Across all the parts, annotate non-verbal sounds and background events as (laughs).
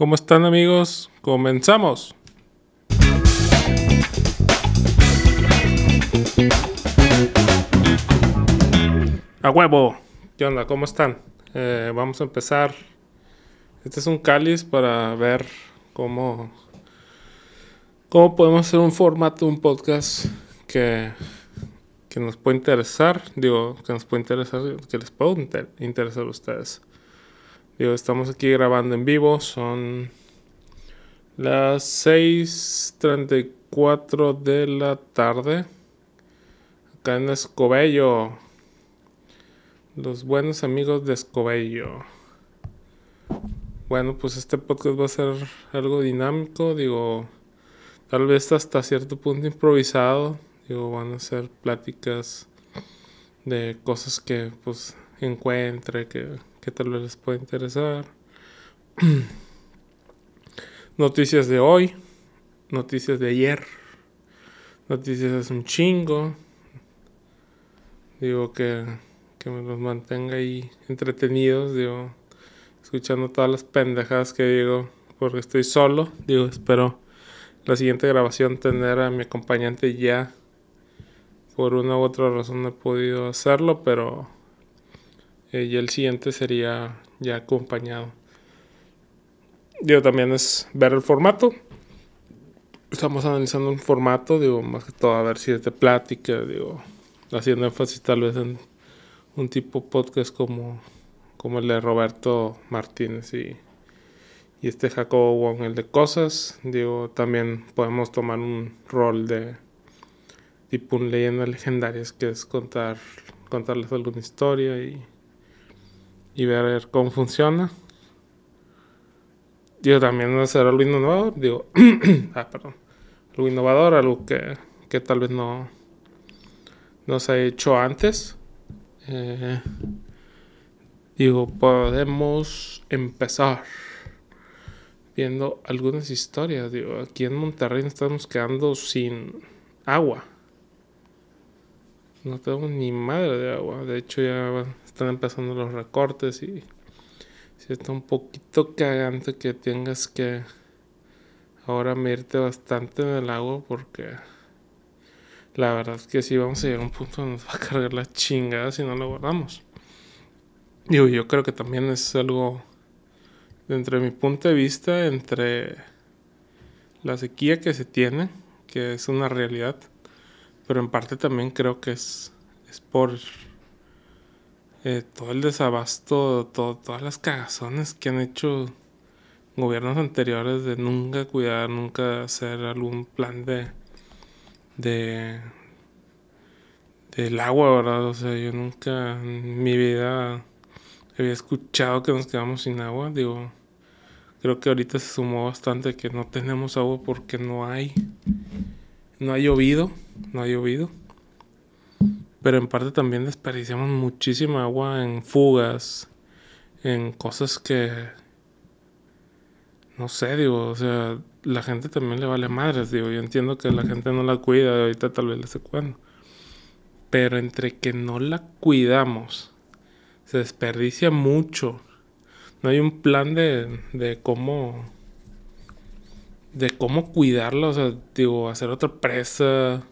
¿Cómo están amigos? Comenzamos. A huevo. ¿Qué onda? ¿Cómo están? Eh, vamos a empezar. Este es un cáliz para ver cómo, cómo podemos hacer un formato, un podcast que, que nos puede interesar. Digo, que nos puede interesar, que les puede interesar a ustedes. Digo, estamos aquí grabando en vivo. Son las 6.34 de la tarde. Acá en Escobello. Los buenos amigos de Escobello. Bueno, pues este podcast va a ser algo dinámico. Digo, tal vez hasta cierto punto improvisado. Digo, van a ser pláticas de cosas que pues encuentre, que que tal vez les pueda interesar. (clears throat) noticias de hoy, noticias de ayer, noticias es un chingo. Digo que, que me los mantenga ahí entretenidos, digo, escuchando todas las pendejadas que digo, porque estoy solo. Digo, espero la siguiente grabación tener a mi acompañante ya. Por una u otra razón no he podido hacerlo, pero eh, y el siguiente sería ya acompañado. Digo, también es ver el formato. Estamos analizando un formato, digo, más que todo a ver si es de plática, digo, haciendo énfasis tal vez en un tipo podcast como, como el de Roberto Martínez y, y este Jacobo Wong, el de cosas. Digo, también podemos tomar un rol de tipo un leyenda legendarias que es contar contarles alguna historia y y ver cómo funciona. Digo, también hacer algo innovador, digo, (clears throat) ah, perdón, algo innovador, algo que, que tal vez no, no se ha hecho antes. Eh, digo, podemos empezar viendo algunas historias. Digo, aquí en Monterrey estamos quedando sin agua. No tengo ni madre de agua. De hecho, ya están empezando los recortes y si está un poquito cagante que tengas que ahora medirte bastante en el agua porque la verdad es que si vamos a llegar a un punto donde nos va a cargar la chingada si no lo guardamos. Digo, yo creo que también es algo, entre mi punto de vista, entre la sequía que se tiene, que es una realidad, pero en parte también creo que es, es por eh, todo el desabasto, todas las cagazones que han hecho gobiernos anteriores de nunca cuidar, nunca hacer algún plan de, de del agua, ¿verdad? O sea, yo nunca en mi vida había escuchado que nos quedamos sin agua. Digo, creo que ahorita se sumó bastante que no tenemos agua porque no hay, no ha llovido, no ha llovido. Pero en parte también desperdiciamos muchísima agua en fugas, en cosas que... No sé, digo, o sea, la gente también le vale madres, digo, yo entiendo que la gente no la cuida, ahorita tal vez le sé cuándo. Pero entre que no la cuidamos, se desperdicia mucho. No hay un plan de, de cómo de cómo cuidarla, o sea, digo, hacer otra presa.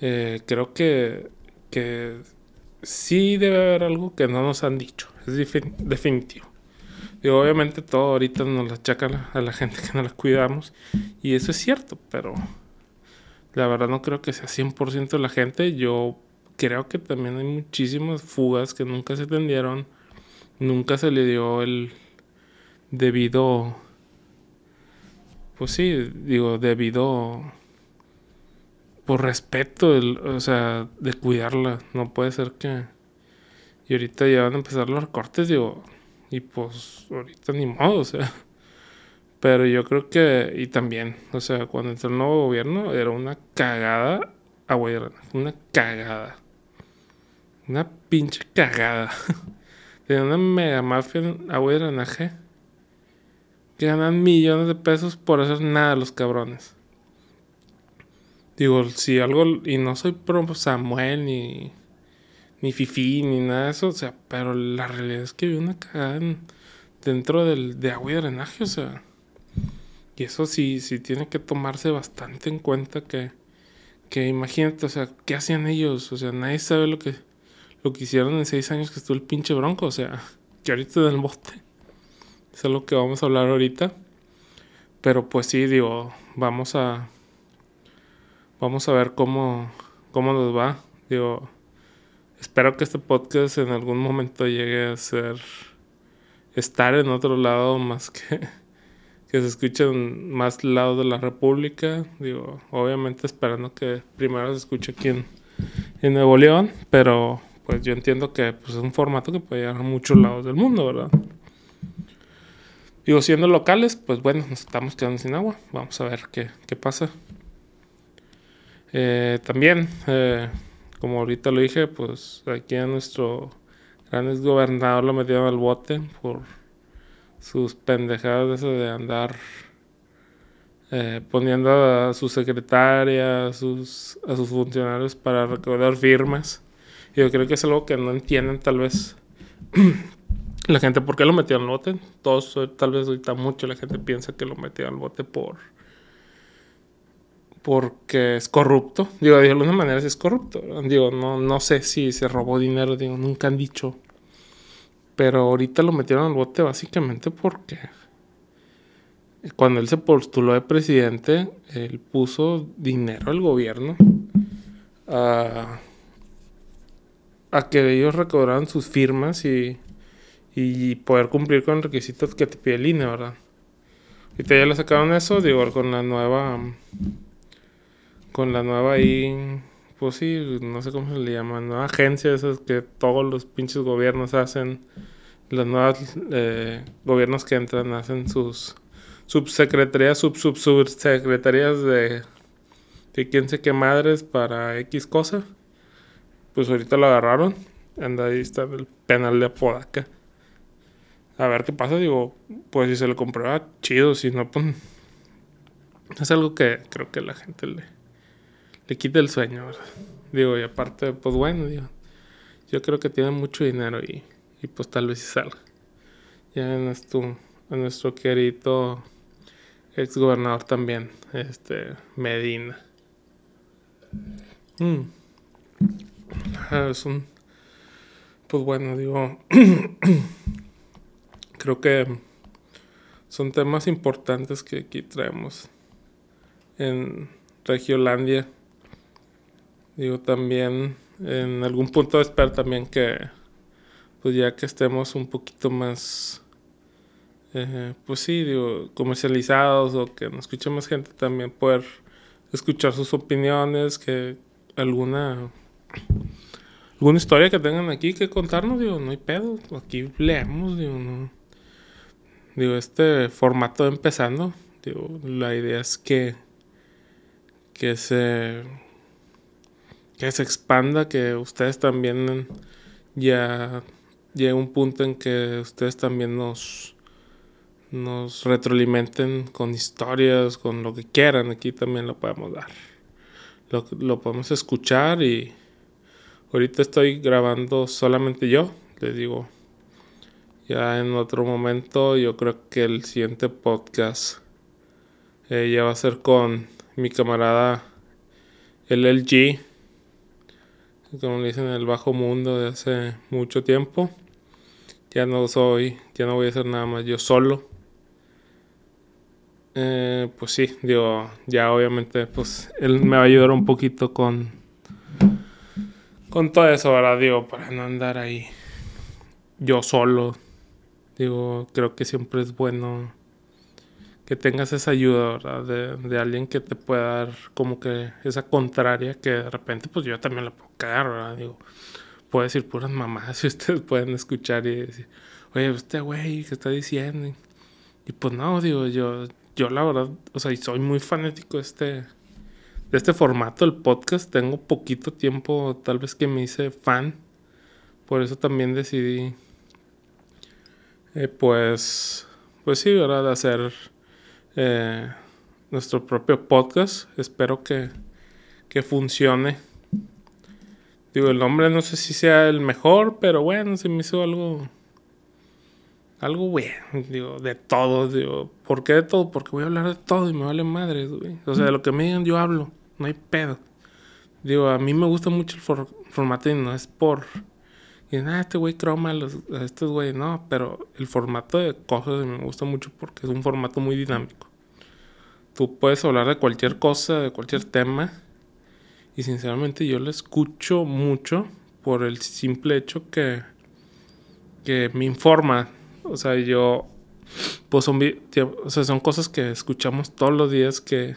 Eh, creo que que sí debe haber algo que no nos han dicho. Es definitivo. Y obviamente todo ahorita nos la achaca a la, gente (laughs) que no la cuidamos. Y eso es cierto, pero la verdad no creo que sea 100% de la gente. Yo creo que también hay muchísimas fugas que nunca se atendieron. Nunca se le dio el debido... Pues sí, digo, debido por respeto, o sea, de cuidarla. No puede ser que. Y ahorita ya van a empezar los recortes, digo. Y pues ahorita ni modo, o sea. Pero yo creo que. Y también, o sea, cuando entró el nuevo gobierno, era una cagada a Una cagada. Una pinche cagada. (laughs) Tenía una mega mafia en agua que ganan millones de pesos por hacer nada los cabrones. Digo, si algo, y no soy pro Samuel, ni, ni Fifi, ni nada de eso, o sea, pero la realidad es que vi una cagada dentro del, de agua y drenaje, o sea, Y eso sí, sí tiene que tomarse bastante en cuenta que, que imagínate, o sea, ¿qué hacían ellos? O sea, nadie sabe lo que, lo que hicieron en seis años que estuvo el pinche bronco, o sea, que ahorita en el bote. Eso es lo que vamos a hablar ahorita. Pero pues sí, digo, vamos a. Vamos a ver cómo, cómo nos va. Digo, espero que este podcast en algún momento llegue a ser. estar en otro lado más que. (laughs) que se escuche en más lados de la República. Digo, obviamente esperando que primero se escuche aquí en, en Nuevo León. Pero pues yo entiendo que pues, es un formato que puede llegar a muchos lados del mundo, ¿verdad? Digo, siendo locales, pues bueno, nos estamos quedando sin agua. Vamos a ver qué, qué pasa. Eh, también, eh, como ahorita lo dije, pues aquí a nuestro gran exgobernador lo metieron al bote por sus pendejadas de, andar eh, poniendo a su secretaria, a sus, a sus funcionarios para recaudar firmas. Yo creo que es algo que no entienden tal vez (clears throat) la gente, ¿por qué lo metieron al bote? Todos, tal vez ahorita mucho la gente piensa que lo metieron al bote por... Porque es corrupto. Digo, de alguna manera es corrupto. Digo, no, no sé si se robó dinero, digo, nunca han dicho. Pero ahorita lo metieron al bote básicamente porque cuando él se postuló de presidente, él puso dinero al gobierno a, a que ellos recobraran sus firmas y y poder cumplir con requisitos que te pide el INE, ¿verdad? Ahorita ya le sacaron eso, digo, con la nueva. Con la nueva ahí. Pues sí, no sé cómo se le llama. Nueva agencia, esas que todos los pinches gobiernos hacen. Las nuevas eh, gobiernos que entran hacen sus subsecretarías, sub, sub, subsecretarías de. de quién sé qué madres para X cosa. Pues ahorita lo agarraron. Anda ahí está el penal de Apodaca a ver qué pasa. Digo, pues si se lo comprueba, chido. Si no, pues. Es algo que creo que la gente le, le quita el sueño, ¿verdad? Digo, y aparte, pues bueno, digo. Yo creo que tiene mucho dinero y, y pues tal vez salga. Ya en nuestro, en nuestro querido ex gobernador también, este, Medina. Mm. Ah, es un. Pues bueno, digo. (clears throat) creo que son temas importantes que aquí traemos en Regiolandia. Digo también, en algún punto espero también que, pues ya que estemos un poquito más, eh, pues sí, digo, comercializados o que nos escuche más gente, también poder escuchar sus opiniones, que alguna alguna historia que tengan aquí que contarnos, digo, no hay pedo, aquí leemos, digo, no. Digo, este formato empezando, digo, la idea es que, que se que se expanda, que ustedes también ya llegue un punto en que ustedes también nos nos retroalimenten con historias, con lo que quieran, aquí también lo podemos dar. Lo, lo podemos escuchar y ahorita estoy grabando solamente yo, les digo, ya en otro momento, yo creo que el siguiente podcast eh, ya va a ser con mi camarada el LG, como le dicen, el bajo mundo de hace mucho tiempo. Ya no soy, ya no voy a hacer nada más yo solo. Eh, pues sí, digo, ya obviamente, pues él me va a ayudar un poquito con, con todo eso, ¿verdad? Digo, para no andar ahí yo solo Digo, creo que siempre es bueno que tengas esa ayuda, ¿verdad? De, de, alguien que te pueda dar como que esa contraria que de repente pues yo también la puedo cagar, ¿verdad? Digo, puedo decir puras mamás (laughs) y ustedes pueden escuchar y decir, oye, este güey, ¿qué está diciendo? Y pues no, digo, yo, yo la verdad, o sea, y soy muy fanático de este, de este formato del podcast. Tengo poquito tiempo, tal vez que me hice fan. Por eso también decidí eh, pues, pues sí, ¿verdad? De hacer eh, nuestro propio podcast. Espero que, que funcione. Digo, el nombre no sé si sea el mejor, pero bueno, se me hizo algo algo bueno, digo, de todo, digo, ¿por qué de todo? Porque voy a hablar de todo y me vale madre, güey. O sea, de lo que me digan yo hablo, no hay pedo. Digo, a mí me gusta mucho el formato y no es por... Y nada, este güey croma a, estos güey, no, pero el formato de cosas me gusta mucho porque es un formato muy dinámico. Tú puedes hablar de cualquier cosa, de cualquier tema, y sinceramente yo lo escucho mucho por el simple hecho que, que me informa. O sea, yo, pues son, o sea, son cosas que escuchamos todos los días que,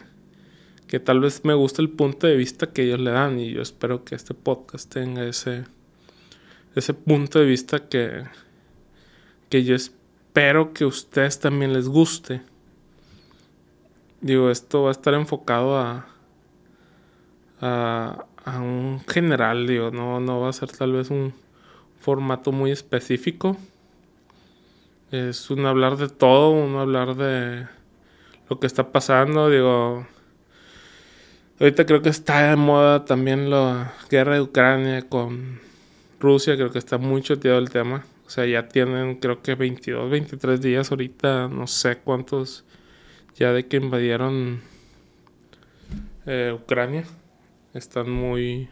que tal vez me gusta el punto de vista que ellos le dan y yo espero que este podcast tenga ese, ese punto de vista que, que yo espero que a ustedes también les guste. Digo, esto va a estar enfocado a, a, a un general, digo, no, no va a ser tal vez un formato muy específico. Es un hablar de todo, un hablar de lo que está pasando, digo. Ahorita creo que está de moda también la guerra de Ucrania con Rusia, creo que está muy choteado el tema. O sea, ya tienen creo que 22, 23 días ahorita, no sé cuántos, ya de que invadieron eh, Ucrania están muy...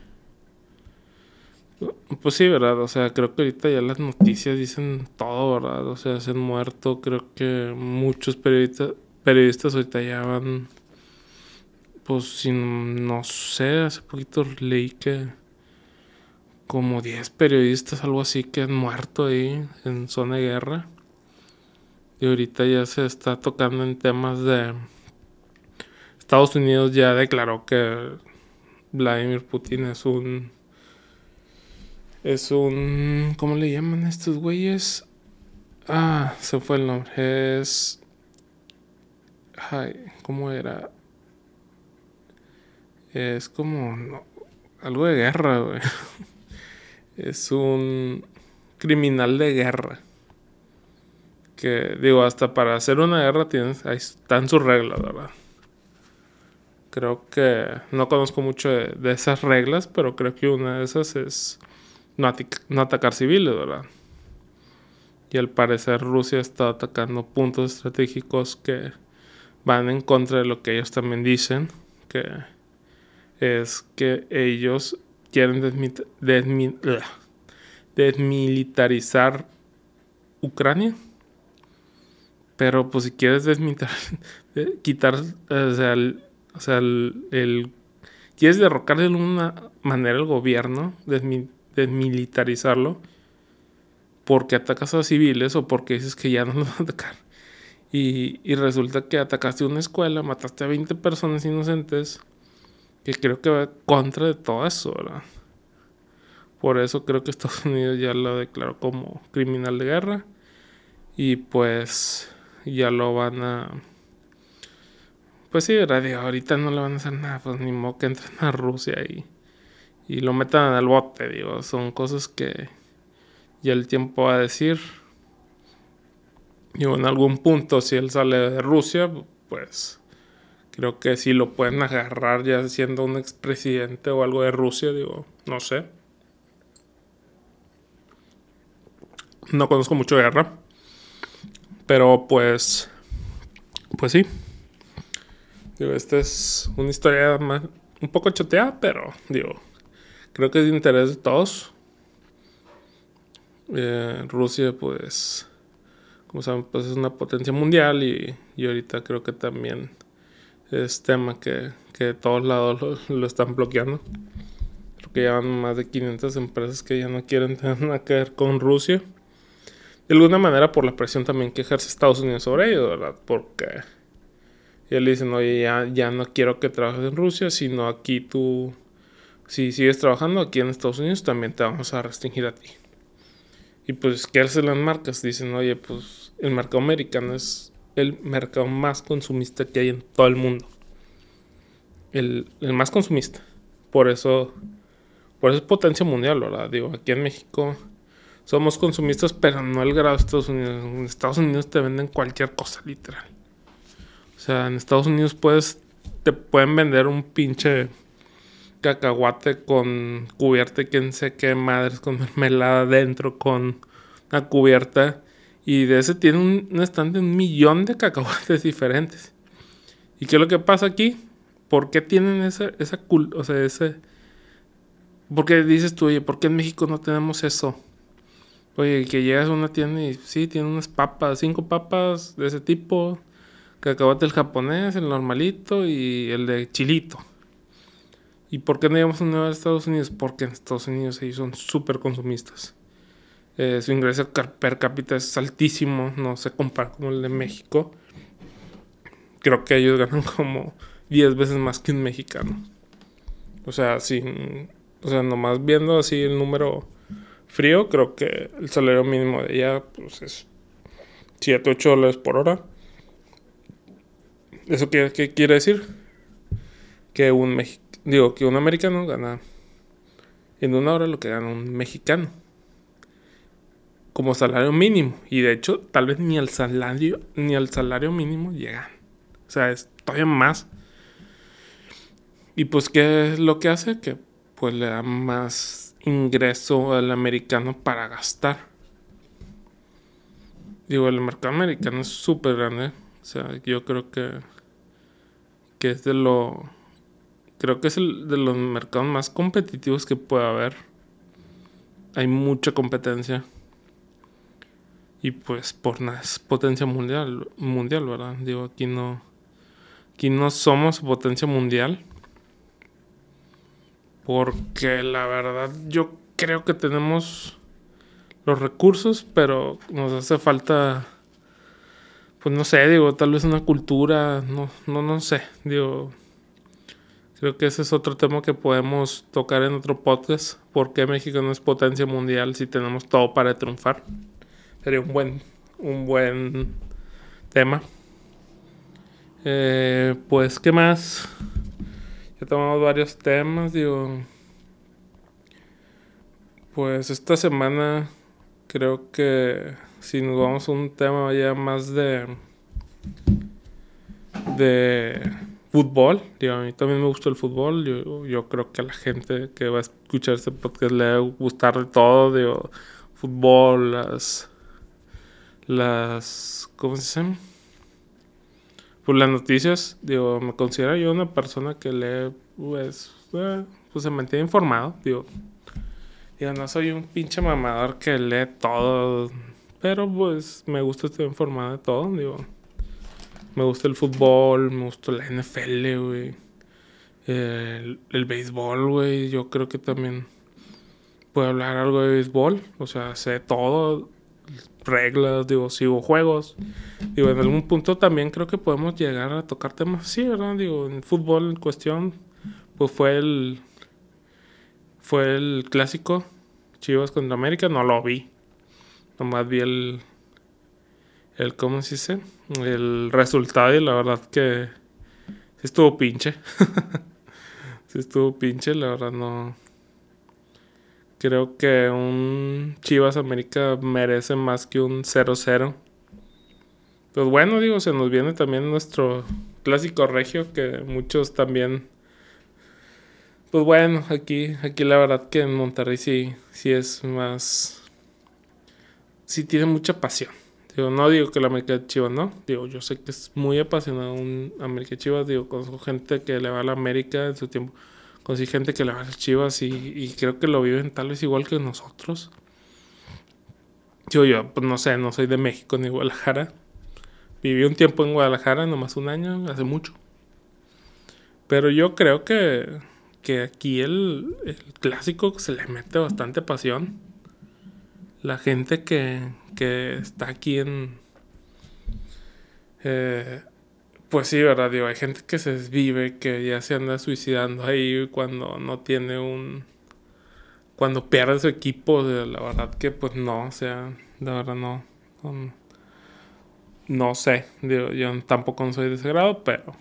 Pues sí, ¿verdad? O sea, creo que ahorita ya las noticias dicen todo, ¿verdad? O sea, se han muerto, creo que muchos periodistas, periodistas ahorita ya van... Pues sin, no sé, hace poquito leí que como 10 periodistas, algo así, que han muerto ahí en zona de guerra. Y ahorita ya se está tocando en temas de... Estados Unidos ya declaró que Vladimir Putin es un. Es un. ¿Cómo le llaman a estos güeyes? Ah, se fue el nombre. Es. Ay, ¿cómo era? Es como. algo de guerra, güey. (laughs) Es un criminal de guerra. Que, digo, hasta para hacer una guerra tienes, ahí están sus reglas, ¿verdad? Creo que no conozco mucho de, esas reglas, pero creo que una de esas es no, atacar civiles, ¿verdad? Y al parecer Rusia está atacando puntos estratégicos que van en contra de lo que ellos también dicen, que es que ellos quieren desmilitarizar Ucrania. Pero pues si quieres desmilitarizar, (laughs) quitar, o sea, o sea, el, quieres derrocar de alguna manera el gobierno, desmilitarizarlo, porque atacas a civiles o porque dices que ya no lo (laughs) van a atacar. Y, y, resulta que atacaste una escuela, mataste a 20 personas inocentes, que creo que va contra de todo eso, ¿verdad? Por eso creo que Estados Unidos ya lo declaró como criminal de guerra. Y pues ya lo van a pues sí, radio, ahorita no le van a hacer nada, pues ni modo que entren a Rusia y, y lo metan al bote, digo, son cosas que ya el tiempo va a decir. Digo, en algún punto, si él sale de Rusia, pues creo que sí lo pueden agarrar ya siendo un expresidente o algo de Rusia, digo, no sé. No conozco mucho guerra. Pero pues. Pues sí. Digo, esta es una historia más, un poco choteada, pero digo, creo que es de interés de todos. Eh, Rusia, pues, como saben, pues es una potencia mundial y, y ahorita creo que también es tema que, que de todos lados lo, están bloqueando. Creo que ya van más de 500 empresas que ya no quieren (laughs) tener nada que ver con Rusia. De alguna manera por la presión también que ejerce Estados Unidos sobre ellos, ¿verdad? Porque y él dice, oye, ya, ya no quiero que trabajes en Rusia, sino aquí tú, si sigues trabajando aquí en Estados Unidos, también te vamos a restringir a ti. Y pues, ¿qué hacen las marcas? Dicen, oye, pues el mercado americano es el mercado más consumista que hay en todo el mundo. El, el más consumista. Por eso, por eso es potencia mundial, ¿verdad? Digo, aquí en México somos consumistas, pero no al grado de Estados Unidos. En Estados Unidos te venden cualquier cosa, literal. O sea, en Estados Unidos puedes, te pueden vender un pinche cacahuate con cubierta quién sé qué madres, con (laughs) mermelada dentro, con una cubierta. Y de ese tiene un, un stand de un millón de cacahuates (laughs) diferentes. ¿Y qué es lo que pasa aquí? ¿Por qué tienen esa, esa o sea, ese... Porque dices tú, oye, ¿por qué en México no tenemos eso? Oye, que llegas a una tienda y sí, tiene unas papas, cinco papas de ese tipo, cacahuate el japonés, el normalito y el de chilito. ¿Y por qué no íbamos a Estados Unidos? Porque en Estados Unidos ellos son súper consumistas. Eh, su ingreso per cápita es altísimo, no se compara con el de México. Creo que ellos ganan (laughs) como 10 veces más que un mexicano. O sea, sin, o sea, nomás viendo así el número frío, creo que el salario mínimo de ella pues es 7, 8 dólares por hora. ¿Eso qué, qué quiere decir? Que un, digo, que un americano gana en una hora lo que gana un mexicano como salario mínimo. Y de hecho, tal vez ni al salario, ni al salario mínimo llegan. O sea, es todavía más. Y pues, ¿qué es lo que hace? Que pues le da más ingreso al americano para gastar. Digo, el mercado americano es súper grande. O sea, yo creo que, que es de lo... Creo que es el de los mercados más competitivos que puede haber. Hay mucha competencia. Y pues por es potencia mundial, mundial, ¿verdad? Digo, aquí no, aquí no somos potencia mundial. Porque la verdad yo creo que tenemos los recursos, pero nos hace falta, pues no sé, digo, tal vez una cultura, no, no, no sé, digo, creo que ese es otro tema que podemos tocar en otro podcast, ¿por qué México no es potencia mundial si tenemos todo para triunfar? Sería un buen, un buen tema. Eh, pues, ¿qué más? Ya tomamos varios temas, digo. Pues esta semana creo que si nos vamos a un tema ya más de de fútbol, digo, a mí también me gusta el fútbol, yo, yo creo que a la gente que va a escuchar este podcast le va a gustar todo, digo, fútbol, las las ¿cómo se llama? Pues las noticias, digo, me considero yo una persona que lee, pues, eh, pues se mantiene informado, digo. Digo, no soy un pinche mamador que lee todo, pero pues me gusta estar informado de todo, digo. Me gusta el fútbol, me gusta la NFL, güey. El, el béisbol, güey, yo creo que también puedo hablar algo de béisbol, o sea, sé todo reglas, digo, si hubo juegos. Digo, en algún punto también creo que podemos llegar a tocar temas sí, ¿verdad? Digo, en fútbol en cuestión, pues fue el fue el clásico Chivas contra América, no lo vi. Nomás vi el el ¿cómo se dice? El resultado y la verdad que sí estuvo pinche. (laughs) sí estuvo pinche, la verdad no Creo que un Chivas América merece más que un 0-0. Pues bueno, digo, se nos viene también nuestro clásico regio que muchos también pues bueno, aquí aquí la verdad que en Monterrey sí sí es más sí tiene mucha pasión. Digo, no digo que la América Chivas no, digo, yo sé que es muy apasionado un América Chivas, digo, con gente que le va a la América en su tiempo Conocí gente que le va a chivas y, creo que lo viven tal vez igual que nosotros. Yo, yo, pues no sé, no soy de México ni Guadalajara. Viví un tiempo en Guadalajara, nomás un año, hace mucho. Pero yo creo que, que aquí el, el clásico se le mete bastante pasión. La gente que, que está aquí en... Eh, pues sí, ¿verdad? Digo, hay gente que se desvive, que ya se anda suicidando ahí cuando no tiene un... Cuando pierde su equipo, de la verdad que pues no, o sea, de verdad no. no sé, digo, yo tampoco soy de ese grado, pero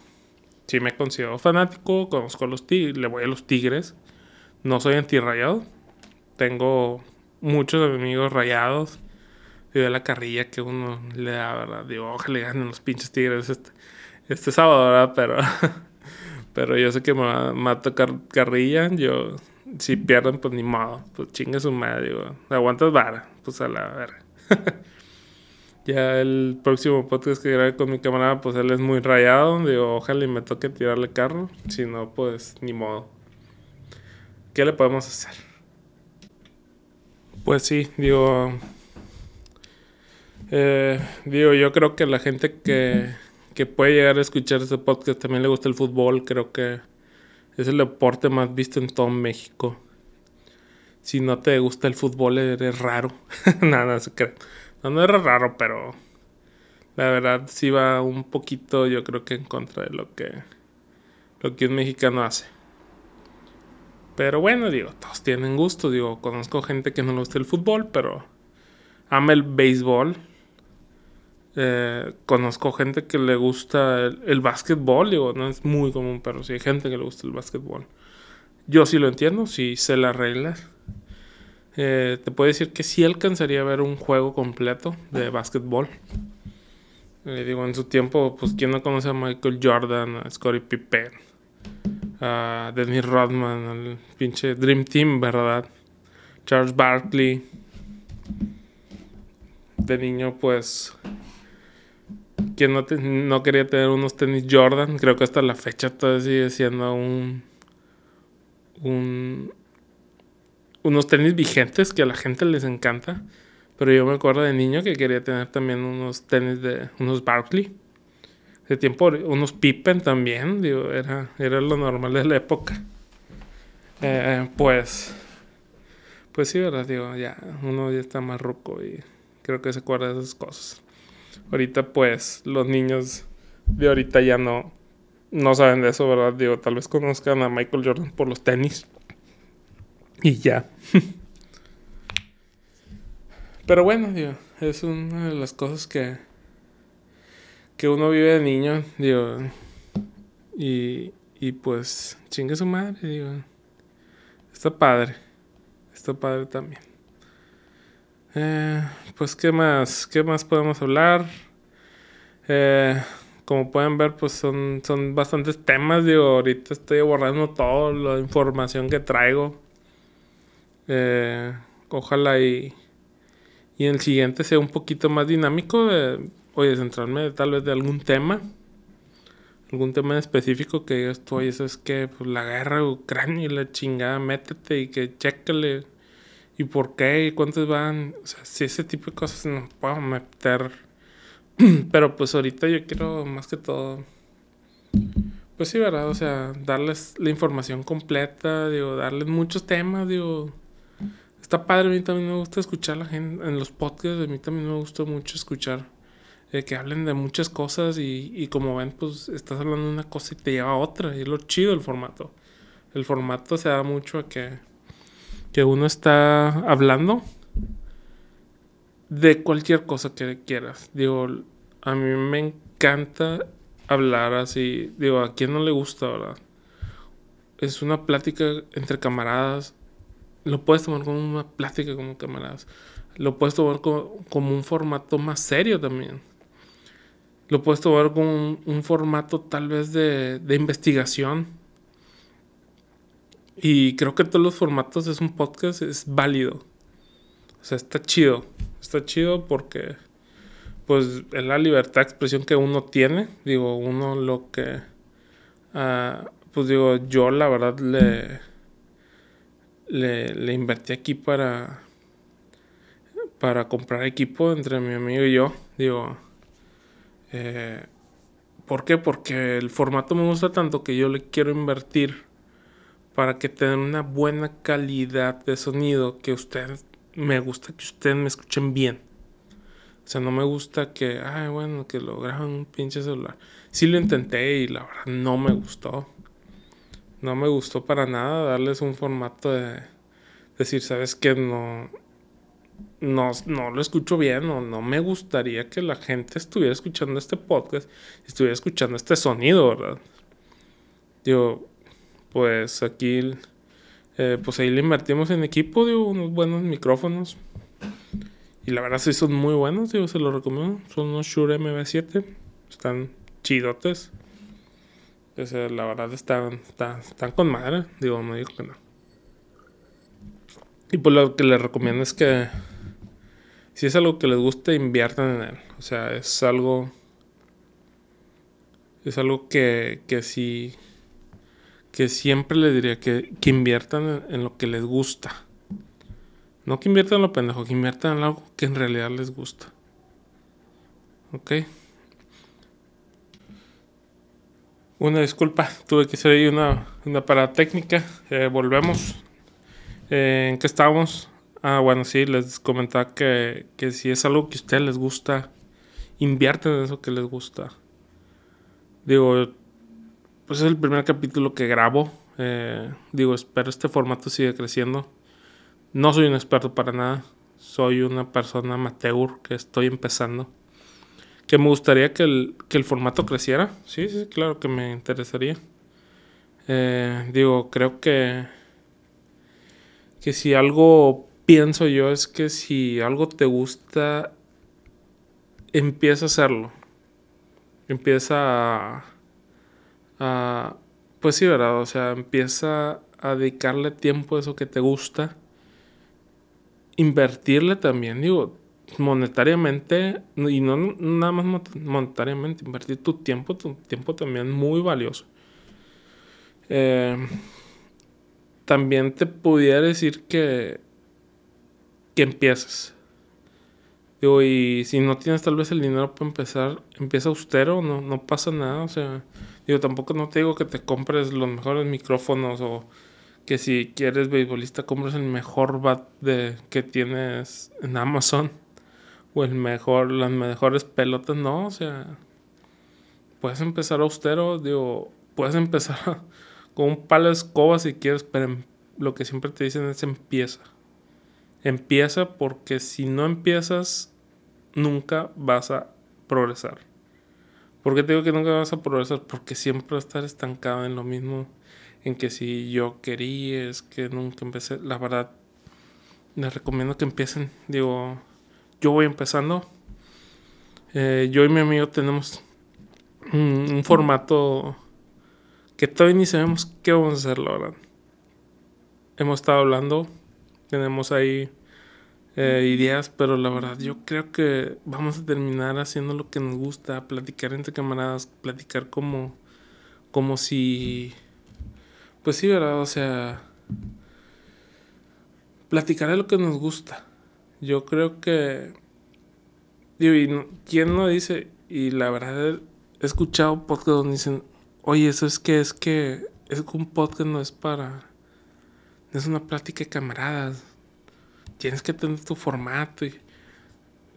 sí me considero fanático, conozco a los tigres, le voy a los tigres. No soy antirrayado, tengo muchos amigos rayados. Digo, la carrilla que uno le da, ¿verdad? Digo, ojalá ganen los pinches tigres este este sábado, ¿verdad? Pero, (laughs) pero yo sé que me va, a tocar carrilla. Yo, si pierden, pues ni modo. Pues chingue su madre, digo. Aguantas vara, pues a la verga. (laughs) Ya el próximo podcast que grabe con mi camarada, pues él es muy rayado. Digo, ojalá y me toque tirarle carro. Si no, pues ni modo. ¿Qué le podemos hacer? Pues sí, digo. Eh, digo, yo creo que la gente que, que puede llegar a escuchar este podcast también le gusta el fútbol. Creo que es el deporte más visto en todo México. Si no te gusta el fútbol, eres raro. Nada, se cree. No, no era raro, pero la verdad sí va un poquito, yo creo que en contra de lo que, lo que un mexicano hace. Pero bueno, digo, todos tienen gusto. Digo, conozco gente que no le gusta el fútbol, pero ama el béisbol. Eh, conozco gente que le gusta el, el básquetbol. Digo, no es muy común, pero sí hay gente que le gusta el básquetbol. Yo sí lo entiendo, sí sé las reglas. Eh, te puedo decir que sí alcanzaría a ver un juego completo de básquetbol. Eh, digo, en su tiempo, pues, ¿quién no conoce a Michael Jordan, a Scottie Pippen, a Dennis Rodman, al pinche Dream Team, ¿verdad? Charles Barkley. De niño, pues, ¿quién no, no quería tener unos tenis Jordan? Creo que hasta la fecha todavía sigue siendo un, un unos tenis vigentes que a la gente les encanta. Pero yo me acuerdo de niño que quería tener también unos tenis de unos Barkley. De tiempo, unos Pippen también, digo, era, era lo normal de la época. Eh, pues, pues sí, ¿verdad? Digo, ya, uno ya está más ruco y creo que se acuerda de esas cosas. Ahorita, pues, los niños de ahorita ya no, no saben de eso, ¿verdad? Digo, tal vez conozcan a Michael Jordan por los tenis. Y ya. (laughs) Pero bueno, digo, es una de las cosas que, que uno vive de niño, digo, y, y pues chingue su madre, digo, está padre, está padre también. Eh, pues, ¿qué más? ¿Qué más podemos hablar? Eh, como pueden ver, pues son, son bastantes temas, digo, ahorita estoy borrando toda la información que traigo. Eh, ojalá y, y en el siguiente sea un poquito más dinámico. De, oye, centrarme tal vez de algún tema. Algún tema en específico que digas tú, eso es que pues, la guerra de Ucrania y la chingada, métete y que chécale. ¿Y por qué? ¿Y cuántos van? Si ese tipo de cosas no puedo meter. (clears throat) Pero pues ahorita yo quiero más que todo pues sí, ¿verdad? O sea, darles la información completa, digo, darles muchos temas, digo, está padre, a mí también me gusta escuchar a la gente en los podcasts, a mí también me gusta mucho escuchar eh, que hablen de muchas cosas y, y, como ven, pues estás hablando de una cosa y te lleva a otra, y es lo chido el formato. El formato se da mucho a que, que uno está hablando de cualquier cosa que quieras. Digo, a mí me encanta hablar así. Digo, a quién no le gusta, ¿verdad? Es una plática entre camaradas lo puedes tomar como una plática como camaradas. Lo puedes tomar como, un formato más serio también. Lo puedes tomar como un, formato tal vez de, de, investigación. Y creo que todos los formatos de un podcast es válido. O sea, está chido. Está chido porque pues es la libertad de expresión que uno tiene. Digo, uno lo que... Uh, pues digo, yo la verdad le le, le invertí aquí para, para comprar equipo entre mi amigo y yo. Digo, eh, ¿por qué? Porque el formato me gusta tanto que yo le quiero invertir para que tenga una buena calidad de sonido, que usted me gusta que ustedes me escuchen bien. O sea, no me gusta que, ay, bueno, que lo graben un pinche celular. Sí lo intenté y la verdad no me gustó no me gustó para nada darles un formato de decir, sabes que no, no, no lo escucho bien o no me gustaría que la gente estuviera escuchando este podcast estuviera escuchando este sonido, ¿verdad? Digo, pues aquí, eh, pues ahí le invertimos en equipo, digo, unos buenos micrófonos. Y la verdad sí son muy buenos, digo, se los recomiendo. Son unos Shure MV7, están chidotes. O sea, la verdad están, están, con madre. Digo, no digo que no. Y pues lo que les recomiendo es que si es algo que les gusta, inviertan en él. O sea, es algo. Es algo que, que sí. Que siempre les diría que, que inviertan en, lo que les gusta. No que inviertan en lo pendejo, que inviertan en algo que en realidad les gusta. ¿Ok? Una disculpa, tuve que hacer ahí una, una parada técnica. Eh, volvemos. Eh, ¿En qué estábamos? Ah, bueno, sí, les comentaba que, que si es algo que a ustedes les gusta, invierten en eso que les gusta. Digo, pues es el primer capítulo que grabo. Eh, digo, espero este formato siga creciendo. No soy un experto para nada. Soy una persona amateur que estoy empezando. Que me gustaría que el, que el formato creciera. Sí, sí, claro que me interesaría. Eh, digo, creo que, que si algo pienso yo es que si algo te gusta, empieza a hacerlo. Empieza a, pues sí, ¿verdad? O sea, empieza a dedicarle tiempo a eso que te gusta. Invertirle también, digo, monetariamente, y no nada más monetariamente, invertir tu tiempo, tu tiempo también muy valioso. Eh, también te pudiera decir que que empieces. Digo, y si no tienes tal vez el dinero para empezar, empieza austero, no, no pasa nada. O sea, digo, tampoco no te digo que te compres los mejores micrófonos o que si quieres beisbolista compres el mejor bat de, que tienes en Amazon o el mejor, las mejores pelotas, no, o sea, puedes empezar austero, digo, puedes (laughs) empezar con un palo de escoba si quieres, pero lo que siempre te dicen es empieza. Empieza porque si no empiezas, nunca vas a progresar. ¿Por qué te digo que nunca vas a progresar? Porque siempre vas a estar estancado en lo mismo. En que si yo quería, es que nunca empecé. La verdad, les recomiendo que empiecen. Digo, yo voy empezando. Eh, yo y mi amigo tenemos un, un, formato que todavía ni sabemos qué vamos a hacer, la verdad. Hemos estado hablando tenemos ahí eh, ideas, pero la verdad yo creo que vamos a terminar haciendo lo que nos gusta, platicar entre camaradas, platicar como, como si, pues sí, ¿verdad? O sea, platicar de lo que nos gusta. Yo creo que, digo, y ¿quién no dice? Y la verdad he escuchado podcasts donde dicen, oye, eso es que es que es que un podcast no es para es una plática de camaradas. Tienes que tener tu formato. Y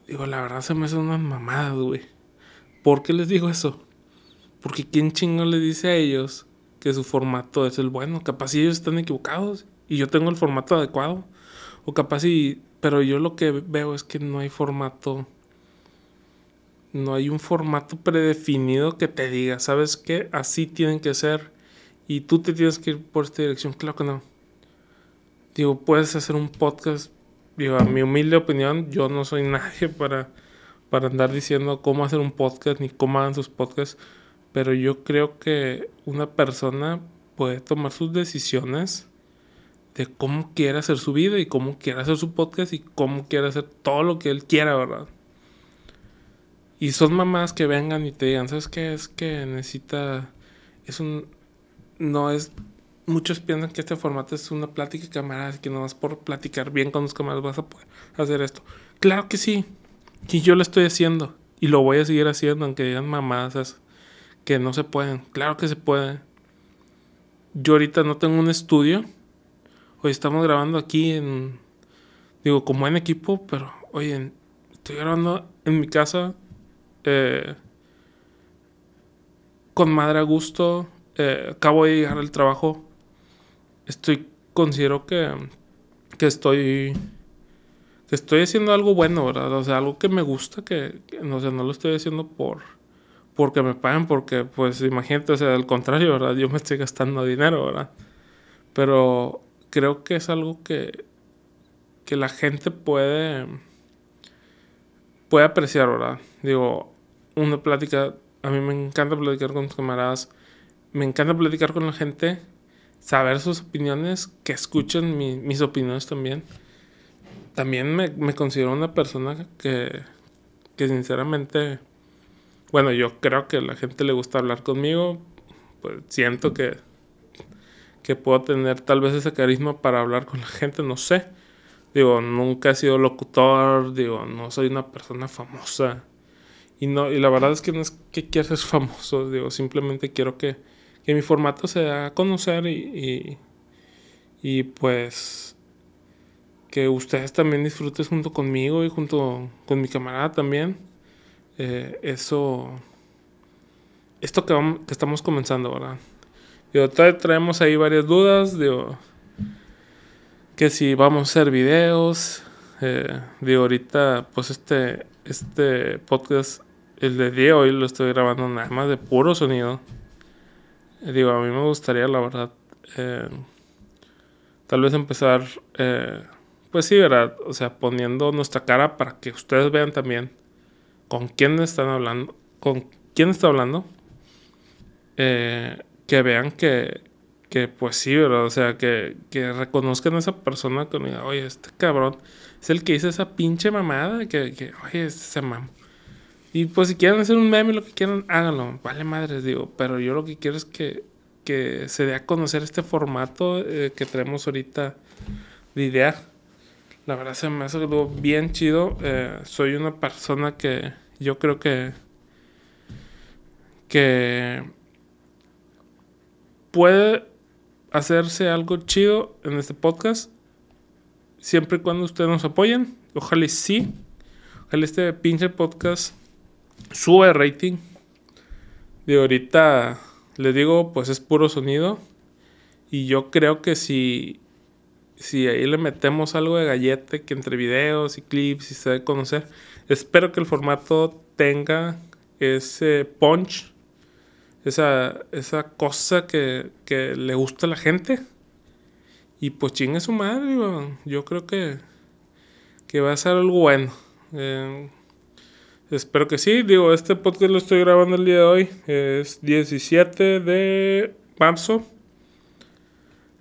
digo, la verdad se me hacen unas mamadas, güey. ¿Por qué les digo eso? Porque quién chingo le dice a ellos que su formato es el bueno. Capaz si ellos están equivocados y yo tengo el formato adecuado. O capaz si... Pero yo lo que veo es que no hay formato... No hay un formato predefinido que te diga, ¿sabes qué? Así tienen que ser. Y tú te tienes que ir por esta dirección. Claro que no. Digo, puedes hacer un podcast. Digo, a mi humilde opinión, yo no soy (laughs) nadie para, para andar diciendo cómo hacer un podcast ni cómo hagan sus podcasts. Pero yo creo que una persona puede tomar sus decisiones de cómo quiere hacer su vida y cómo quiere hacer su podcast y cómo quiere hacer todo lo que él quiera, ¿verdad? Y son mamás que vengan y te digan, ¿sabes qué? Es que necesita... Es un... No es muchos piensan que este formato es una plática de camaradas que no vas por platicar bien con los camaradas vas a poder hacer esto. Claro que sí, y yo lo estoy haciendo y lo voy a seguir haciendo aunque digan mamadas que no se pueden. Claro que se puede. Yo ahorita no tengo un estudio. Hoy estamos grabando aquí en digo como en equipo, pero oye, estoy grabando en mi casa eh, con madre a gusto. Eh, acabo de llegar al trabajo estoy, considero que, que estoy, que estoy haciendo algo bueno, ¿verdad? O sea, algo que me gusta, que, no, no lo estoy haciendo por, porque me paguen, porque, pues, imagínate, o sea, al contrario, ¿verdad? Yo me estoy gastando dinero, ¿verdad? Pero creo que es algo que, que la gente puede, puede apreciar, ¿verdad? Digo, una plática, a mí me encanta platicar con tus camaradas, me encanta platicar con la gente saber sus opiniones, que escuchen mis opiniones también. también me, me considero una persona que, que sinceramente, bueno, yo creo que a la gente le gusta hablar conmigo, pues siento que, que puedo tener tal vez ese carisma para hablar con la gente, no sé. Digo, nunca he sido locutor, digo, no soy una persona famosa. Y no, y la verdad es que no es que quiera ser famoso, digo, simplemente quiero que, que mi formato se a conocer y, y, pues que ustedes también disfruten junto conmigo y junto con mi camarada también. Eh, eso, esto que, vamos, que estamos comenzando, ¿verdad? Digo, traemos ahí varias dudas, digo, que si vamos a hacer videos, eh, digo, ahorita, pues este, este podcast, el de día hoy lo estoy grabando nada más de puro sonido. Eh, digo, a mí me gustaría, la verdad, eh, tal vez empezar, eh, pues sí, ¿verdad? O sea, poniendo nuestra cara para que ustedes vean también con quién están hablando, con quién está hablando. que vean que, que pues sí, ¿verdad? O sea, que, que reconozcan a esa persona que diga, oye, este cabrón es el que hizo esa pinche mamada, que, que oye, este se. Y pues si quieren hacer un meme, lo que quieran, háganlo. Vale madres, digo. Pero yo lo que quiero es que, que se dé a conocer este formato eh, que tenemos ahorita de idea. La verdad se me hace algo bien chido. Eh, soy una persona que yo creo que que puede hacerse algo chido en este podcast. Siempre y cuando ustedes nos apoyen. Ojalá sí. Ojalá este pinche podcast sube rating. De ahorita les digo, pues es puro sonido. Y yo creo que si, si ahí le metemos algo de gallete, que entre videos y clips y se debe conocer, espero que el formato tenga ese punch esa, esa cosa que, que, le gusta a la gente. Y pues chingue su madre, yo creo que, que va a ser algo bueno. Eh, espero que sí. Digo, este podcast lo estoy grabando el día de hoy. Es 17 de marzo.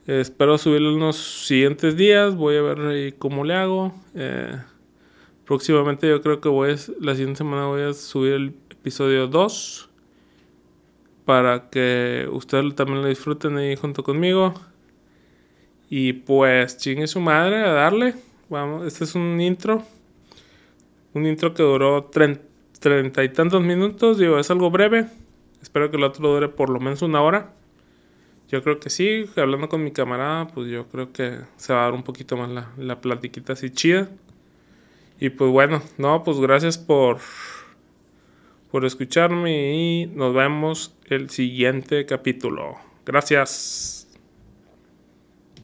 espero subirlo en los siguientes días. Voy a ver cómo le hago. Eh, próximamente yo creo que voy a, la siguiente semana voy a subir el episodio 2 para que ustedes también lo disfruten ahí junto conmigo. Y pues chingue su madre a darle. Vamos, este es un intro. Un intro que duró treinta y tantos minutos. Digo, es algo breve. Espero que el otro dure por lo menos una hora. Yo creo que sí. Hablando con mi camarada, pues yo creo que se va a dar un poquito más la, la platiquita así chida. Y pues bueno, no, pues gracias por por escucharme y nos vemos el siguiente capítulo. Gracias.